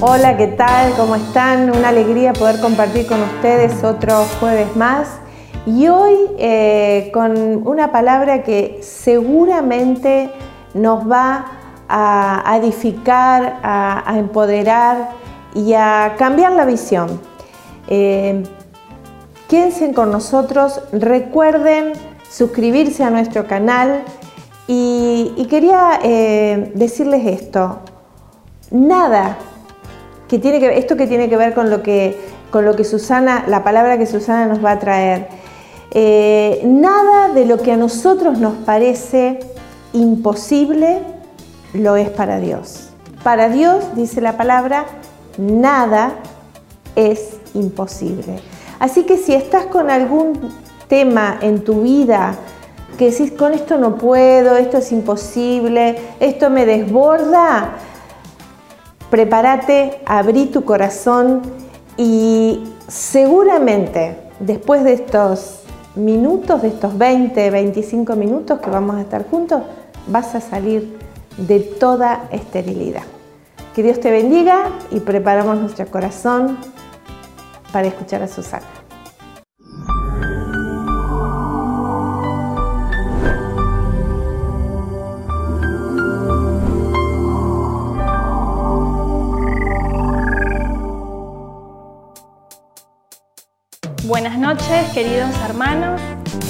Hola, ¿qué tal? ¿Cómo están? Una alegría poder compartir con ustedes otro jueves más. Y hoy eh, con una palabra que seguramente nos va a edificar, a, empoderar y a cambiar la visión. Eh, quédense con nosotros, recuerden suscribirse a nuestro canal y, quería eh, decirles esto, nada que tiene que esto que tiene que ver con lo que, con lo que Susana, la palabra que Susana nos va a traer, eh, nada de lo que a nosotros nos parece imposible lo es para Dios. Para Dios, dice la palabra, nada es imposible. Así que si estás con algún tema en tu vida que decís, con esto no puedo, esto es imposible, esto me desborda, prepárate, abrí tu corazón y seguramente después de estos minutos, de estos 20, 25 minutos que vamos a estar juntos, vas a salir de toda esterilidad. Que Dios te bendiga y preparamos nuestro corazón para escuchar a Susana. Buenas noches, queridos hermanos.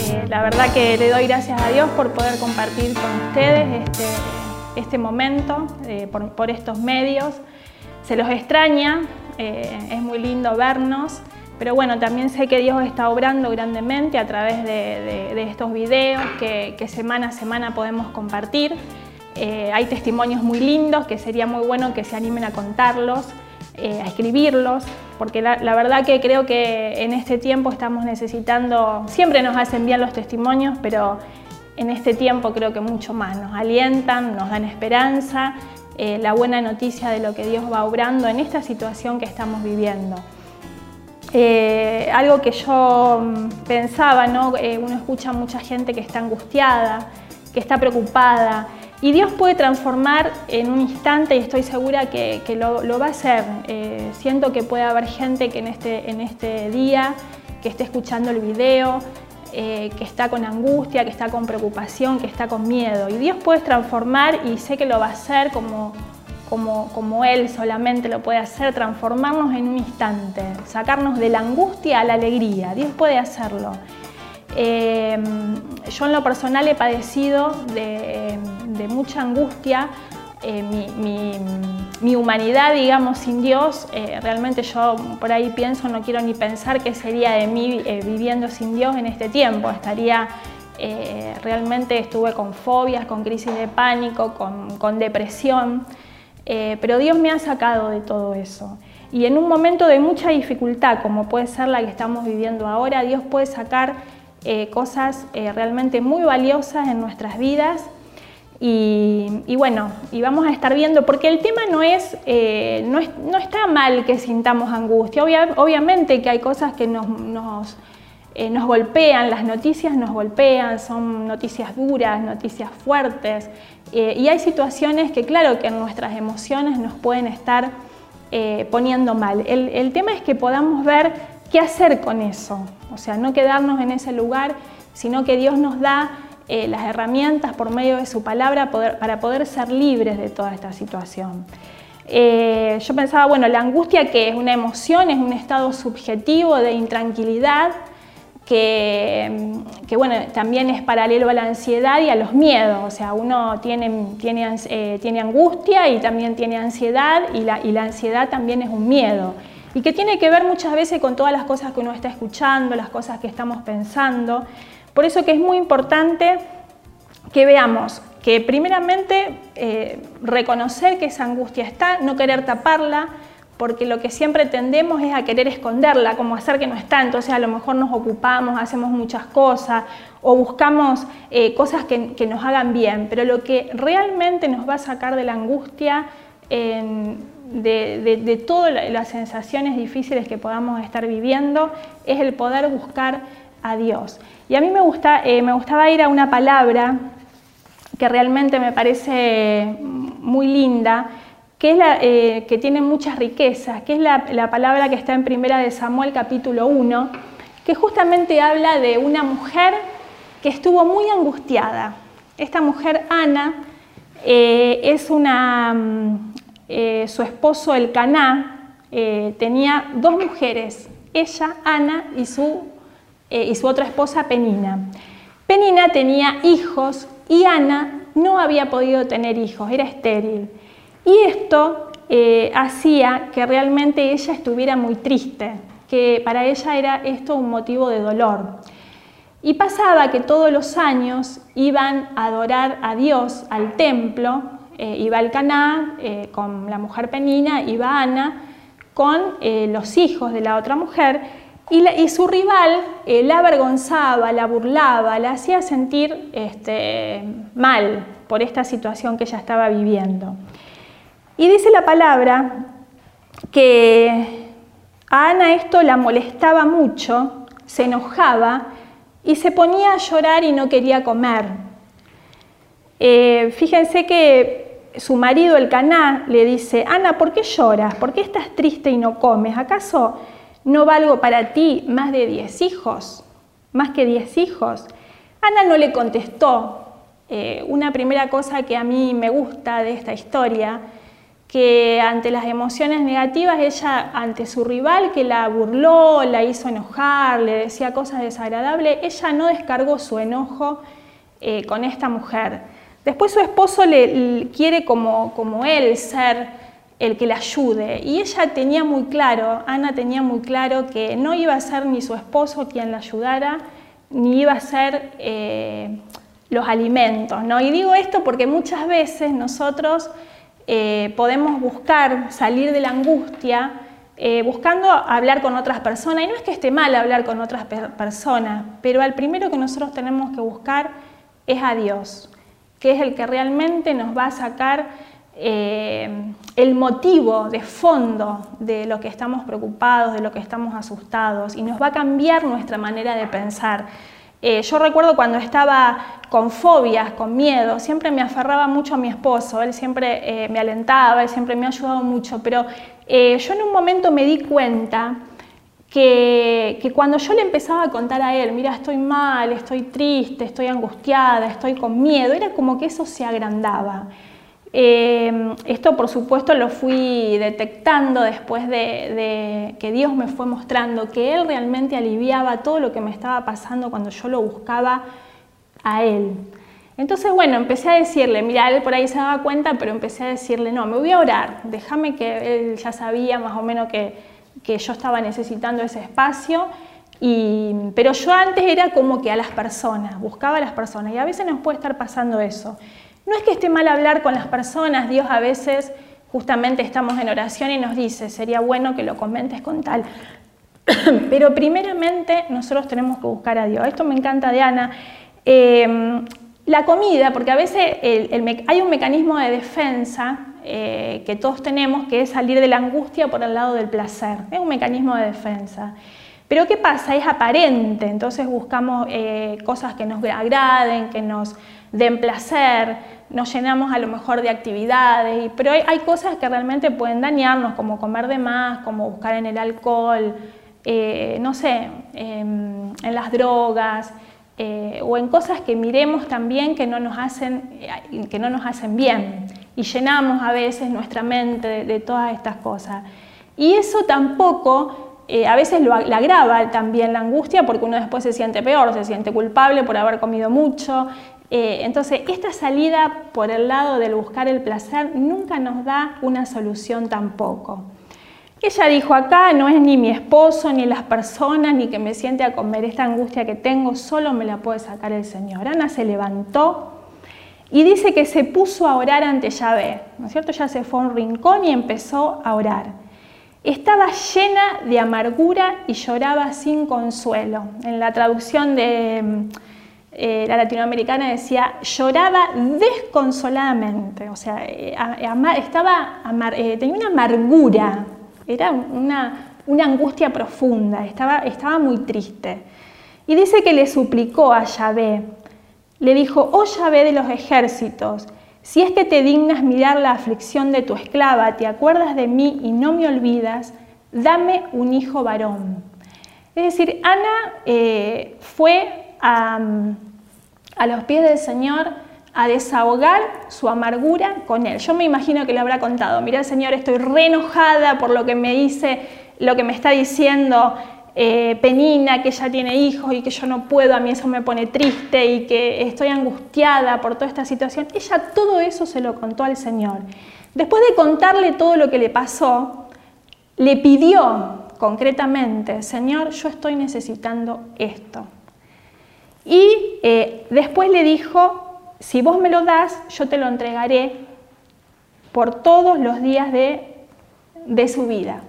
Eh, la verdad que le doy gracias a Dios por poder compartir con ustedes este, este momento, eh, por, estos medios. Se los extraña, eh, es muy lindo vernos, pero bueno, también sé que Dios está obrando grandemente a través de, estos videos que, semana a semana podemos compartir. hay testimonios muy lindos que sería muy bueno que se animen a contarlos. A escribirlos, porque la, verdad que creo que en este tiempo estamos necesitando, siempre nos hacen bien los testimonios, pero en este tiempo creo que mucho más, nos alientan, nos dan esperanza, eh, la buena noticia de lo que Dios va obrando en esta situación que estamos viviendo. Eh, algo que yo mm, pensaba, ¿no? uno escucha a mucha gente que está angustiada, que está preocupada, y Dios puede transformar en un instante y estoy segura que, lo, va a hacer. Eh, siento que puede haber gente que en este, en este día, que esté escuchando el video, eh, que está con angustia, que está con preocupación, que está con miedo. Y Dios puede transformar y sé que lo va a hacer como, como, como Él solamente lo puede hacer, transformarnos en un instante, sacarnos de la angustia a la alegría. Dios puede hacerlo. Em, yo en lo personal he padecido de, mucha angustia, eh, mi, humanidad, digamos, sin Dios, eh, realmente yo por ahí pienso, no quiero ni pensar qué sería de mí eh, viviendo sin Dios en este tiempo. Estaría, realmente estuve con fobias, con crisis de pánico, con, con depresión, pero Dios me ha sacado de todo eso. Y en un momento de mucha dificultad, como puede ser la que estamos viviendo ahora, Dios puede sacar eh, cosas eh, realmente muy valiosas en nuestras vidas. Y, bueno, y vamos a estar viendo, porque el tema no es, eh, no, no, está mal que sintamos angustia, obviamente que hay cosas que nos, nos, nos, golpean, las noticias nos golpean, son noticias duras, noticias fuertes, y hay situaciones que claro que nuestras emociones nos pueden estar poniendo mal. El, el tema es que podamos ver qué hacer con eso, o sea, no quedarnos en ese lugar, sino que Dios nos da eh, las herramientas por medio de su palabra para poder ser libres de toda esta situación. Eh, yo pensaba, bueno, la angustia que es una emoción, es un estado subjetivo de intranquilidad, que, bueno, también es paralelo a la ansiedad y a los miedos. O sea, uno tiene, tiene, eh, tiene angustia y también tiene ansiedad y la, y la ansiedad también es un miedo y que tiene que ver muchas veces con todas las cosas que uno está escuchando, las cosas que estamos pensando. Por eso que es muy importante que veamos que primeramente eh, reconocer que esa angustia está, no querer taparla, porque lo que siempre tendemos es a querer esconderla, como hacer que no está, entonces a lo mejor nos ocupamos, hacemos muchas cosas o buscamos eh, cosas que, nos hagan bien, pero lo que realmente nos va a sacar de la angustia de, todas las sensaciones difíciles que podamos estar viviendo es el poder buscar a Dios. Y a mí me, gusta, eh, me gustaba ir a una palabra que realmente me parece muy linda, que, es la, eh, que tiene muchas riquezas, que es la, la, palabra que está en primera de Samuel capítulo 1, que justamente habla de una mujer que estuvo muy angustiada. Esta mujer, Ana, eh, es una, mm, eh, su esposo el Caná, tenía dos mujeres, ella, Ana, y su, y su otra esposa, Penina. Penina tenía hijos y Ana no había podido tener hijos, era estéril. Y esto eh, hacía que realmente ella estuviera muy triste, que para ella era esto un motivo de dolor. Y pasaba que todos los años iban a adorar a Dios al templo, eh, iba el Caná eh, con la mujer Penina, iba Ana con los hijos de la otra mujer, y, su rival la avergonzaba, la burlaba, la hacía sentir este, mal por esta situación que ella estaba viviendo. Y dice la palabra que a Ana esto la molestaba mucho, se enojaba y se ponía a llorar y no quería comer. Eh, fíjense que su marido, el Caná, le dice, Ana, ¿por qué lloras? ¿Por qué estás triste y no comes? ¿Acaso no valgo para ti más de diez hijos? ¿Más que diez hijos? Ana no le contestó. Eh, una primera cosa que a mí me gusta de esta historia que ante las emociones negativas, ella, ante su rival que la burló, la hizo enojar, le decía cosas desagradables, ella no descargó su enojo eh, con esta mujer. Después su esposo le, quiere como, como él ser el que la ayude. Y ella tenía muy claro, Ana tenía muy claro que no iba a ser ni su esposo quien la ayudara, ni iba a ser eh, los alimentos. ¿no? Y digo esto porque muchas veces nosotros eh, podemos buscar salir de la angustia eh, buscando hablar con otras personas. Y no es que esté mal hablar con otras personas, pero al primero que nosotros tenemos que buscar es a Dios, que es el que realmente nos va a sacar eh, el motivo de fondo de lo que estamos preocupados, de lo que estamos asustados, y nos va a cambiar nuestra manera de pensar. Eh, yo recuerdo cuando estaba con fobias, con miedo, siempre me aferraba mucho a mi esposo, él siempre eh, me alentaba, él siempre me ha ayudado mucho, pero yo en un momento me di cuenta que, cuando yo le empezaba a contar a él, mira, estoy mal, estoy triste, estoy angustiada, estoy con miedo, era como que eso se agrandaba. Eh, esto por supuesto lo fui detectando después de, que Dios me fue mostrando que Él realmente aliviaba todo lo que me estaba pasando cuando yo lo buscaba a Él. Entonces, bueno, empecé a decirle, mira, Él por ahí se daba cuenta, pero empecé a decirle, no, me voy a orar, déjame que Él ya sabía más o menos que, que yo estaba necesitando ese espacio. Y, pero yo antes era como que a las personas, buscaba a las personas y a veces nos puede estar pasando eso. No es que esté mal hablar con las personas, Dios a veces justamente estamos en oración y nos dice, sería bueno que lo comentes con tal. Pero primeramente nosotros tenemos que buscar a Dios. Esto me encanta de Ana. Em, la comida, porque a veces hay un mecanismo de defensa eh, que todos tenemos, que es salir de la angustia por el lado del placer. Es un mecanismo de defensa. Pero ¿qué pasa? Es aparente, entonces buscamos eh, cosas que nos agraden, que nos den placer, nos llenamos a lo mejor de actividades, pero hay, cosas que realmente pueden dañarnos, como comer de más, como buscar en el alcohol, eh, no sé, en las drogas, o en cosas que miremos también que no nos hacen, que no nos hacen bien. Y llenamos a veces nuestra mente de, todas estas cosas. Y eso tampoco a veces lo, agrava también la angustia porque uno después se siente peor, se siente culpable por haber comido mucho, eh, entonces, esta salida por el lado del buscar el placer nunca nos da una solución tampoco. Ella dijo, acá no es ni mi esposo, ni las personas, ni que me siente a comer esta angustia que tengo, solo me la puede sacar el Señor. Ana se levantó y dice que se puso a orar ante Yahvé, ¿no es cierto? Ya se fue a un rincón y empezó a orar. Estaba llena de amargura y lloraba sin consuelo. En la traducción de eh, la latinoamericana decía, lloraba desconsoladamente, o sea, eh, estaba eh, tenía una amargura, era una, angustia profunda, estaba, estaba muy triste. Y dice que le suplicó a Yahvé, le dijo, oh Yahvé de los ejércitos, si es que te dignas mirar la aflicción de tu esclava, te acuerdas de mí y no me olvidas, dame un hijo varón. Es decir, Ana eh, fue a, a los pies del Señor a desahogar su amargura con él. Yo me imagino que le habrá contado, mira Señor, estoy re enojada por lo que me dice, lo que me está diciendo eh, Penina, que ella tiene hijos y que yo no puedo, a mí eso me pone triste y que estoy angustiada por toda esta situación. Ella todo eso se lo contó al Señor. Después de contarle todo lo que le pasó, le pidió concretamente, Señor, yo estoy necesitando esto. Y eh, después le dijo, si vos me lo das, yo te lo entregaré por todos los días de, de su vida.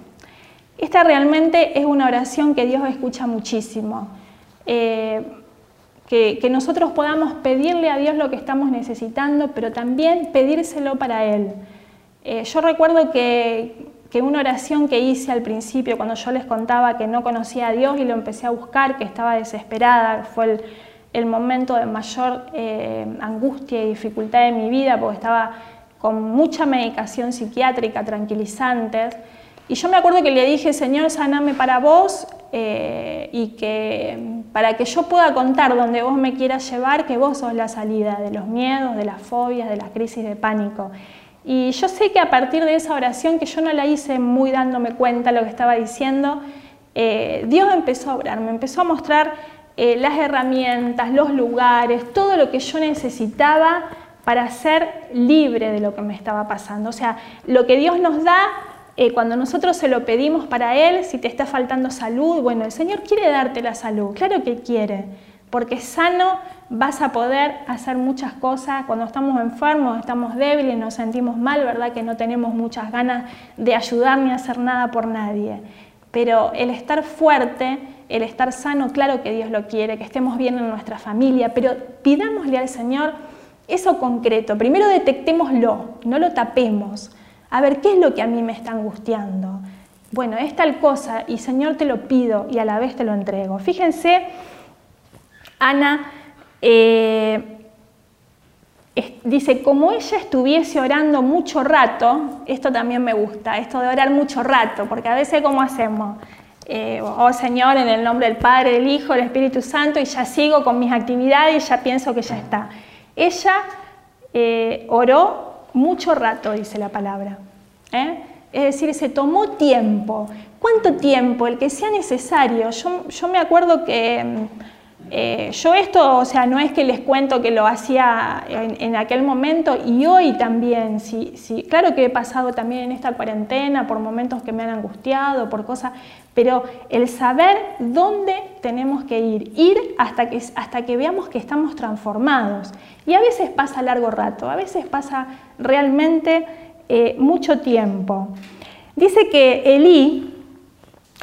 Esta realmente es una oración que Dios escucha muchísimo. Eh, que, nosotros podamos pedirle a Dios lo que estamos necesitando, pero también pedírselo para Él. Eh, yo recuerdo que, una oración que hice al principio, cuando yo les contaba que no conocía a Dios y lo empecé a buscar, que estaba desesperada, fue el, momento de mayor eh, angustia y dificultad de mi vida, porque estaba con mucha medicación psiquiátrica, tranquilizantes. Y yo me acuerdo que le dije, Señor, saname para vos eh, y que para que yo pueda contar donde vos me quieras llevar, que vos sos la salida de los miedos, de las fobias, de las crisis de pánico. Y yo sé que a partir de esa oración, que yo no la hice muy dándome cuenta lo que estaba diciendo, eh, Dios empezó a obrar, me empezó a mostrar eh, las herramientas, los lugares, todo lo que yo necesitaba para ser libre de lo que me estaba pasando. O sea, lo que Dios nos da eh, cuando nosotros se lo pedimos para Él, si te está faltando salud, bueno, el Señor quiere darte la salud, claro que quiere, porque sano vas a poder hacer muchas cosas. Cuando estamos enfermos, estamos débiles, nos sentimos mal, ¿verdad? Que no tenemos muchas ganas de ayudar ni hacer nada por nadie. Pero el estar fuerte, el estar sano, claro que Dios lo quiere, que estemos bien en nuestra familia, pero pidámosle al Señor eso concreto. Primero detectémoslo, no lo tapemos a ver, ¿qué es lo que a mí me está angustiando? Bueno, es tal cosa y Señor te lo pido y a la vez te lo entrego. Fíjense, Ana eh, dice, como ella estuviese orando mucho rato, esto también me gusta, esto de orar mucho rato, porque a veces ¿cómo hacemos? Eh, oh Señor, en el nombre del Padre, del Hijo, del Espíritu Santo, y ya sigo con mis actividades y ya pienso que ya está. Ella eh, oró mucho rato, dice la palabra. ¿eh? Es decir, se tomó tiempo. ¿Cuánto tiempo? El que sea necesario. Yo, me acuerdo que eh, yo esto, o sea, no es que les cuento que lo hacía en, aquel momento y hoy también. Sí, sí, claro que he pasado también en esta cuarentena por momentos que me han angustiado, por cosas, pero el saber dónde tenemos que ir, ir hasta que, hasta que veamos que estamos transformados. Y a veces pasa largo rato, a veces pasa realmente eh, mucho tiempo. Dice que Elí,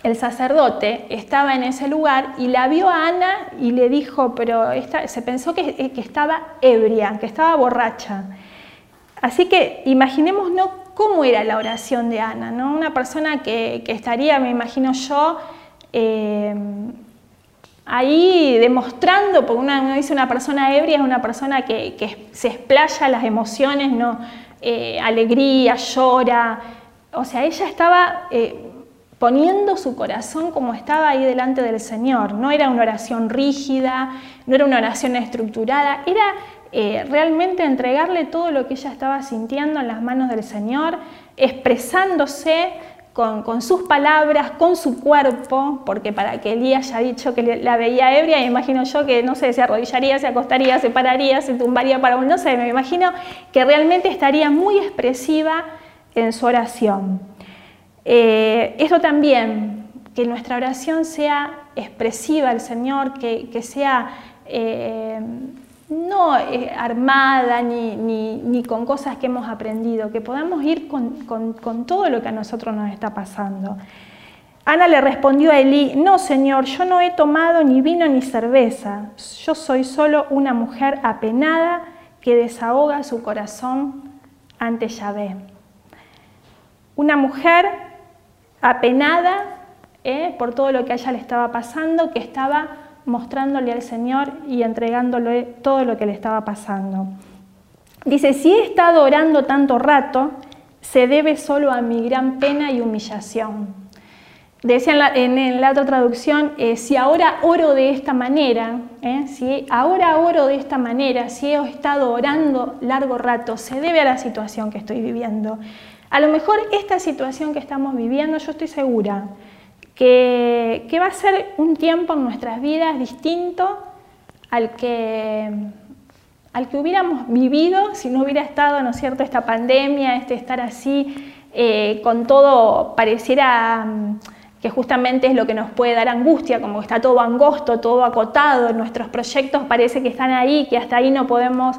el sacerdote, estaba en ese lugar y la vio a Ana y le dijo, pero se pensó que, que, estaba ebria, que estaba borracha. Así que imaginémonos cómo era la oración de Ana, ¿no? Una persona que, estaría, me imagino yo, eh, ahí demostrando, porque uno dice una persona ebria es una persona que, se explaya las emociones, ¿no? Eh, alegría, llora. O sea, ella estaba eh, poniendo su corazón como estaba ahí delante del Señor. No era una oración rígida, no era una oración estructurada, era eh, realmente entregarle todo lo que ella estaba sintiendo en las manos del Señor, expresándose con, sus palabras, con su cuerpo, porque para que Elías haya dicho que la veía ebria, imagino yo que, no sé, se arrodillaría, se acostaría, se pararía, se tumbaría para un, no sé, me imagino que realmente estaría muy expresiva en su oración. Eh, esto también, que nuestra oración sea expresiva al Señor, que, sea... Eh, no eh, armada ni, con cosas que hemos aprendido, que podamos ir con, todo lo que a nosotros nos está pasando. Ana le respondió a Elí, no señor, yo no he tomado ni vino ni cerveza, yo soy solo una mujer apenada que desahoga su corazón ante Yahvé. Una mujer apenada eh, por todo lo que a ella le estaba pasando, que estaba mostrándole al Señor y entregándole todo lo que le estaba pasando. Dice, si he estado orando tanto rato, se debe solo a mi gran pena y humillación. Decía en la, otra traducción, eh, si ahora oro de esta manera, eh, si ahora oro de esta manera, si he estado orando largo rato, se debe a la situación que estoy viviendo. A lo mejor esta situación que estamos viviendo, yo estoy segura que, que va a ser un tiempo en nuestras vidas distinto al que al que hubiéramos vivido si no hubiera estado, ¿no es cierto?, esta pandemia, este estar así, eh, con todo, pareciera mm, que justamente es lo que nos puede dar angustia, como está todo angosto, todo acotado, nuestros proyectos parece que están ahí, que hasta ahí no podemos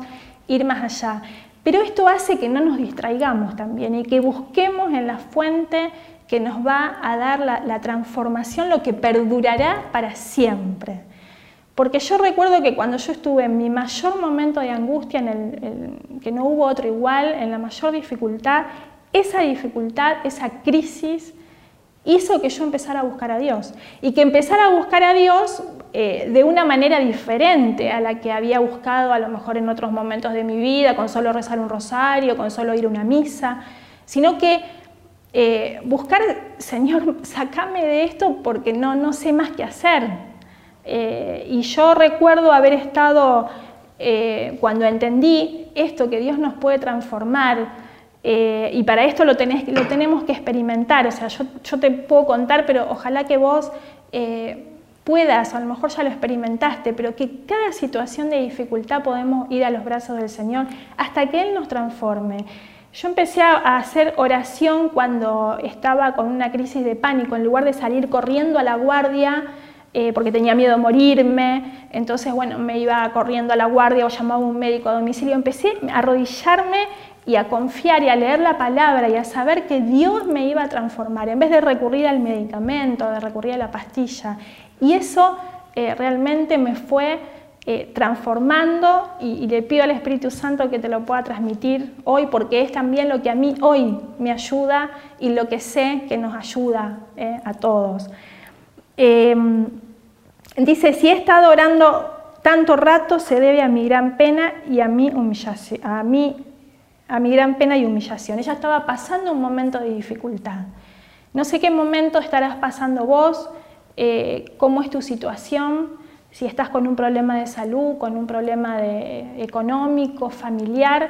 ir más allá. Pero esto hace que no nos distraigamos también y que busquemos en la fuente que nos va a dar la transformación, lo que perdurará para siempre. Porque yo recuerdo que cuando yo estuve en mi mayor momento de angustia, en el, que no hubo otro igual, en la mayor dificultad, esa dificultad, esa crisis, hizo que yo empezara a buscar a Dios. Y que empezara a buscar a Dios eh, de una manera diferente a la que había buscado a lo mejor en otros momentos de mi vida, con solo rezar un rosario, con solo ir a una misa, sino que eh, buscar, Señor, sacame de esto porque no, no sé más qué hacer. Eh, y yo recuerdo haber estado, eh, cuando entendí esto, que Dios nos puede transformar, eh, y para esto lo, tenés, lo, tenemos que experimentar, o sea, yo, yo, te puedo contar, pero ojalá que vos puedas, o a lo mejor ya lo experimentaste, pero que cada situación de dificultad podemos ir a los brazos del Señor hasta que Él nos transforme. Yo empecé a hacer oración cuando estaba con una crisis de pánico, en lugar de salir corriendo a la guardia, eh, porque tenía miedo de morirme, entonces bueno, me iba corriendo a la guardia o llamaba a un médico a domicilio, empecé a arrodillarme y a confiar y a leer la palabra y a saber que Dios me iba a transformar, en vez de recurrir al medicamento, de recurrir a la pastilla. Y eso eh, realmente me fue eh, transformando y, le pido al Espíritu Santo que te lo pueda transmitir hoy, porque es también lo que a mí hoy me ayuda y lo que sé que nos ayuda a todos. Em, dice, si he estado orando tanto rato se debe a mi gran pena y a mi humillación, a a mi gran pena y humillación. Ella estaba pasando un momento de dificultad. No sé qué momento estarás pasando vos, eh, cómo es tu situación, si estás con un problema de salud, con un problema de, económico, familiar.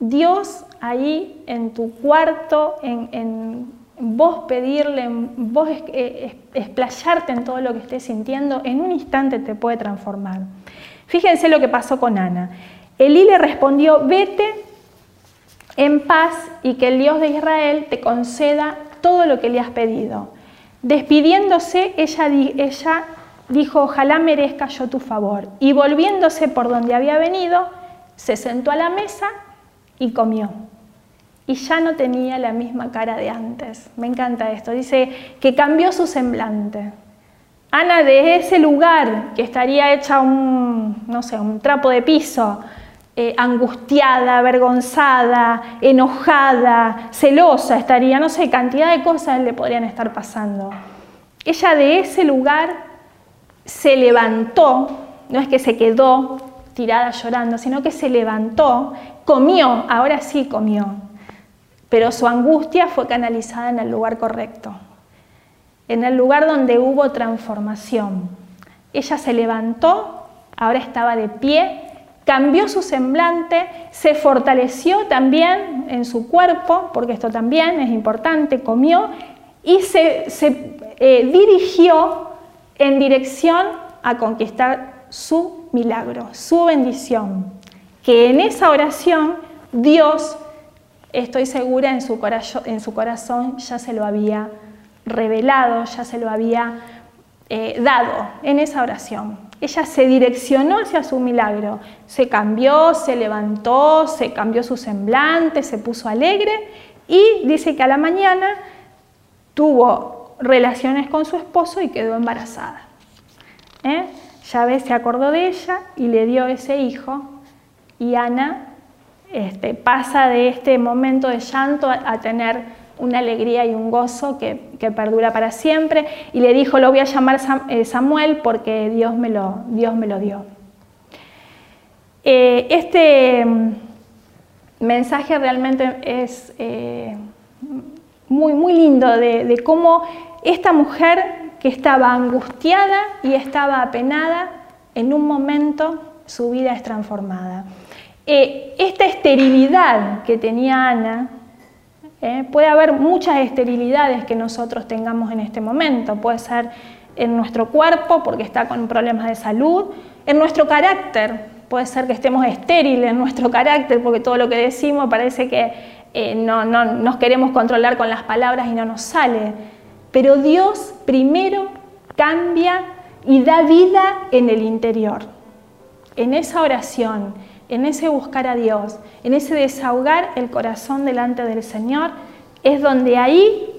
Dios ahí en tu cuarto, en vos pedirle, vos eh, explayarte en todo lo que estés sintiendo, en un instante te puede transformar. Fíjense lo que pasó con Ana. Elí le respondió, vete en paz y que el Dios de Israel te conceda todo lo que le has pedido. Despidiéndose, ella, ella dijo, ojalá merezca yo tu favor. Y volviéndose por donde había venido, se sentó a la mesa y comió y ya no tenía la misma cara de antes. Me encanta esto. Dice que cambió su semblante. Ana de ese lugar que estaría hecha un, no sé, un trapo de piso, eh, angustiada, avergonzada, enojada, celosa estaría, no sé, cantidad de cosas le podrían estar pasando. Ella de ese lugar se levantó, no es que se quedó tirada llorando, sino que se levantó, comió, ahora sí comió, pero su angustia fue canalizada en el lugar correcto, en el lugar donde hubo transformación. Ella se levantó, ahora estaba de pie, cambió su semblante, se fortaleció también en su cuerpo, porque esto también es importante, comió y se, eh, dirigió en dirección a conquistar su milagro, su bendición, que en esa oración Dios estoy segura en su, corazón, ya se lo había revelado, ya se lo había eh, dado en esa oración. Ella se direccionó hacia su milagro, se cambió, se levantó, se cambió su semblante, se puso alegre y dice que a la mañana tuvo relaciones con su esposo y quedó embarazada. ¿Eh? Yahvé se acordó de ella y le dio ese hijo y Ana este, pasa de este momento de llanto a, tener una alegría y un gozo que, perdura para siempre. Y le dijo, lo voy a llamar eh, Samuel porque Dios me lo, Dios me lo dio. Eh, este, mensaje realmente es eh, muy, muy lindo de, cómo esta mujer que estaba angustiada y estaba apenada, en un momento su vida es transformada. Eh, esta esterilidad que tenía Ana, eh, puede haber muchas esterilidades que nosotros tengamos en este momento, puede ser en nuestro cuerpo porque está con problemas de salud, en nuestro carácter, puede ser que estemos estériles en nuestro carácter porque todo lo que decimos parece que eh, no, no nos queremos controlar con las palabras y no nos sale. Pero Dios primero cambia y da vida en el interior. En esa oración, en ese buscar a Dios, en ese desahogar el corazón delante del Señor, es donde ahí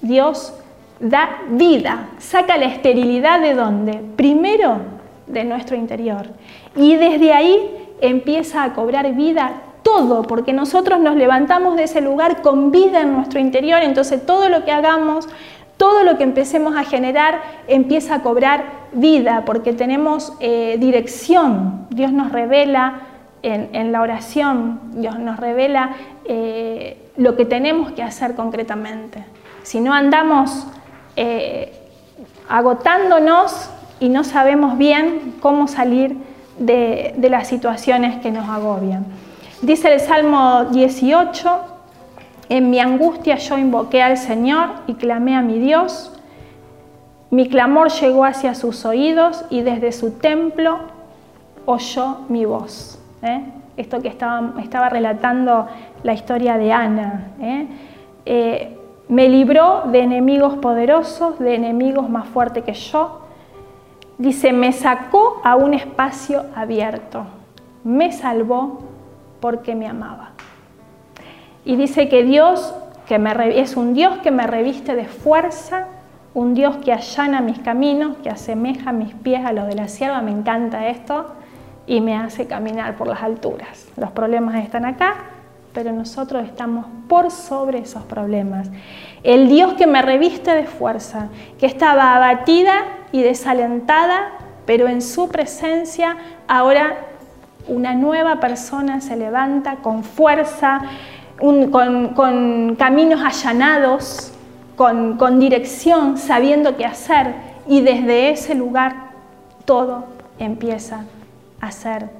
Dios da vida, saca la esterilidad de dónde? Primero de nuestro interior. Y desde ahí empieza a cobrar vida todo, porque nosotros nos levantamos de ese lugar con vida en nuestro interior, entonces todo lo que hagamos, todo lo que empecemos a generar empieza a cobrar vida, porque tenemos eh, dirección, Dios nos revela en, la oración, Dios nos revela eh, lo que tenemos que hacer concretamente. Si no andamos eh, agotándonos y no sabemos bien cómo salir de, las situaciones que nos agobian. Dice el Salmo 18, en mi angustia yo invoqué al Señor y clamé a mi Dios. Mi clamor llegó hacia sus oídos y desde su templo oyó mi voz. ¿eh? Esto que estaba, estaba, relatando la historia de Ana. ¿eh? Eh, me libró de enemigos poderosos, de enemigos más fuertes que yo. Dice, me sacó a un espacio abierto, me salvó porque me amaba. Y dice que Dios que me, es un Dios que me reviste de fuerza, un Dios que allana mis caminos, que asemeja mis pies a los de la sierva, me encanta esto, y me hace caminar por las alturas. Los problemas están acá, pero nosotros estamos por sobre esos problemas. El Dios que me reviste de fuerza, que estaba abatida y desalentada, pero en su presencia ahora una nueva persona se levanta con fuerza, con, caminos allanados, con, con dirección, sabiendo qué hacer, y desde ese lugar todo empieza a ser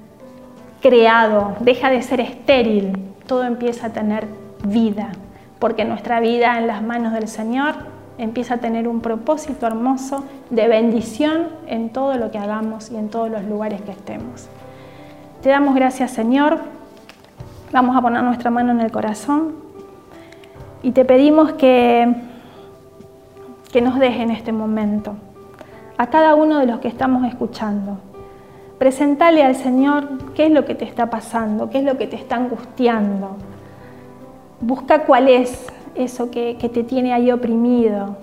creado, deja de ser estéril, todo empieza a tener vida, porque nuestra vida en las manos del Señor empieza a tener un propósito hermoso de bendición en todo lo que hagamos y en todos los lugares que estemos. Te damos gracias Señor, vamos a poner nuestra mano en el corazón y te pedimos que, que nos deje en este momento a cada uno de los que estamos escuchando. Presentale al Señor qué es lo que te está pasando, qué es lo que te está angustiando. Busca cuál es eso que, te tiene ahí oprimido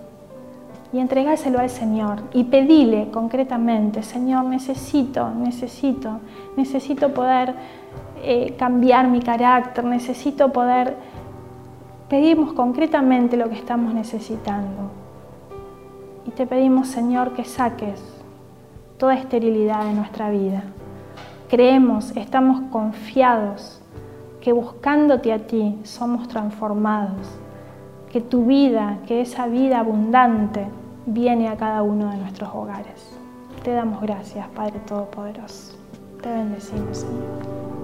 y entregáselo al Señor y pedile concretamente, Señor, necesito, necesito, necesito poder eh, cambiar mi carácter, necesito poder... Pedimos concretamente lo que estamos necesitando. Y te pedimos, Señor, que saques toda esterilidad de nuestra vida. Creemos, estamos confiados que buscándote a ti somos transformados, que tu vida, que esa vida abundante viene a cada uno de nuestros hogares. Te damos gracias, Padre Todopoderoso. Te bendecimos, Señor.